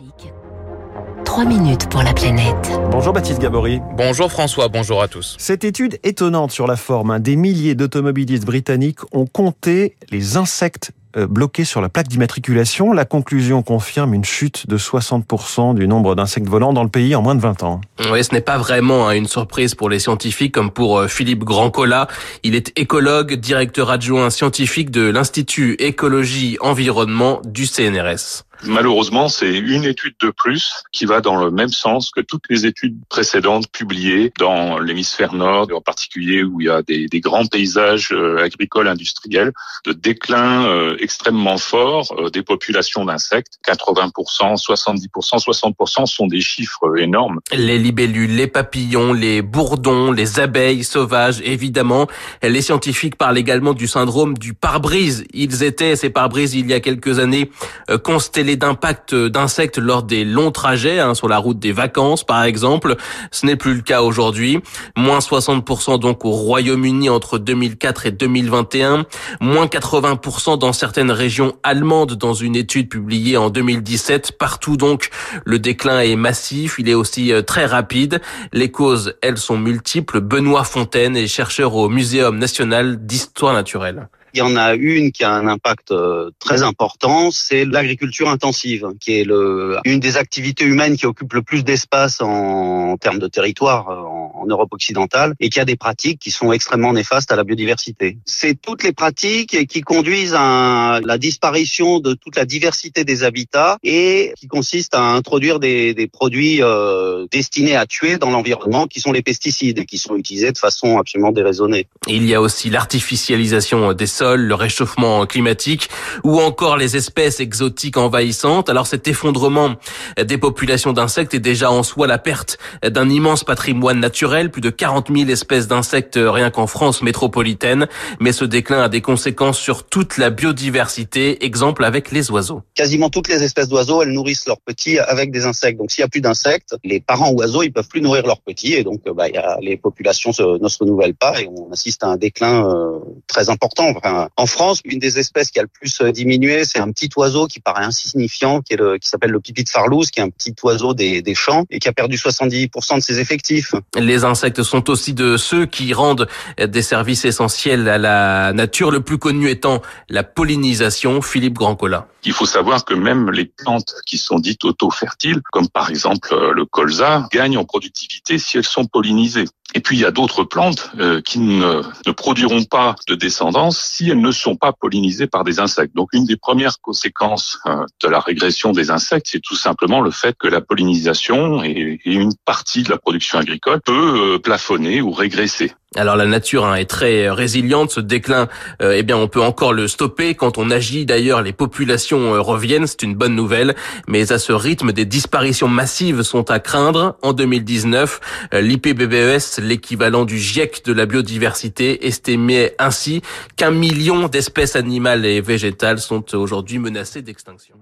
Classique. 3 minutes pour la planète. Bonjour Baptiste Gabory. Bonjour François, bonjour à tous. Cette étude étonnante sur la forme, hein, des milliers d'automobilistes britanniques ont compté les insectes bloqués sur la plaque d'immatriculation. La conclusion confirme une chute de 60% du nombre d'insectes volants dans le pays en moins de 20 ans. Oui, ce n'est pas vraiment hein, une surprise pour les scientifiques comme pour euh, Philippe Grandcola. Il est écologue, directeur adjoint scientifique de l'Institut Écologie Environnement du CNRS. Malheureusement, c'est une étude de plus qui va dans le même sens que toutes les études précédentes publiées dans l'hémisphère nord, en particulier où il y a des, des grands paysages euh, agricoles industriels, de déclin euh, extrêmement fort euh, des populations d'insectes. 80%, 70%, 60% sont des chiffres énormes. Les libellules, les papillons, les bourdons, les abeilles sauvages, évidemment. Les scientifiques parlent également du syndrome du pare-brise. Ils étaient, ces pare-brises, il y a quelques années, constellés d'impact d'insectes lors des longs trajets hein, sur la route des vacances par exemple. Ce n'est plus le cas aujourd'hui. Moins 60% donc au Royaume-Uni entre 2004 et 2021. Moins 80% dans certaines régions allemandes dans une étude publiée en 2017. Partout donc le déclin est massif. Il est aussi euh, très rapide. Les causes, elles, sont multiples. Benoît Fontaine est chercheur au Muséum national d'histoire naturelle. Il y en a une qui a un impact euh, très important, c'est l'agriculture intensive, qui est le, une des activités humaines qui occupe le plus d'espace en, en, termes de territoire euh, en, Europe occidentale et qui a des pratiques qui sont extrêmement néfastes à la biodiversité. C'est toutes les pratiques qui conduisent à la disparition de toute la diversité des habitats et qui consistent à introduire des, des produits euh, destinés à tuer dans l'environnement, qui sont les pesticides, qui sont utilisés de façon absolument déraisonnée. Il y a aussi l'artificialisation des le réchauffement climatique ou encore les espèces exotiques envahissantes. Alors cet effondrement des populations d'insectes est déjà en soi la perte d'un immense patrimoine naturel, plus de 40 000 espèces d'insectes rien qu'en France métropolitaine, mais ce déclin a des conséquences sur toute la biodiversité, exemple avec les oiseaux. Quasiment toutes les espèces d'oiseaux, elles nourrissent leurs petits avec des insectes. Donc s'il y a plus d'insectes, les parents oiseaux, ils peuvent plus nourrir leurs petits et donc bah, y a, les populations se, ne se renouvellent pas et on assiste à un déclin euh, très important. Enfin, en France, une des espèces qui a le plus euh, diminué, c'est un petit oiseau qui paraît insignifiant, qui, est le, qui s'appelle le pipi de Farlouse, qui est un petit oiseau des, des champs et qui a perdu 70% de ses effectifs. Les insectes sont aussi de ceux qui rendent des services essentiels à la nature, le plus connu étant la pollinisation. Philippe Grandcola. Il faut savoir que même les plantes qui sont dites auto-fertiles, comme par exemple euh, le colza, gagnent en productivité si elles sont pollinisées. Et puis il y a d'autres plantes euh, qui ne, ne, produiront pas de descendance si elles ne sont pas pollinisées par des insectes. Donc une des premières conséquences euh, de la régression des insectes, c'est tout simplement le fait que la pollinisation et, une partie de la production agricole peut euh, plafonner ou régresser. Alors la nature hein, est très résiliente, ce déclin, euh, eh bien on peut encore le stopper. Quand on agit d'ailleurs, les populations euh, reviennent, c'est une bonne nouvelle. Mais à ce rythme, des disparitions massives sont à craindre. En 2019, euh, l'IPBES, l'équivalent du GIEC de la biodiversité, estimait ainsi qu'un million d'espèces animales et végétales sont aujourd'hui menacées d'extinction.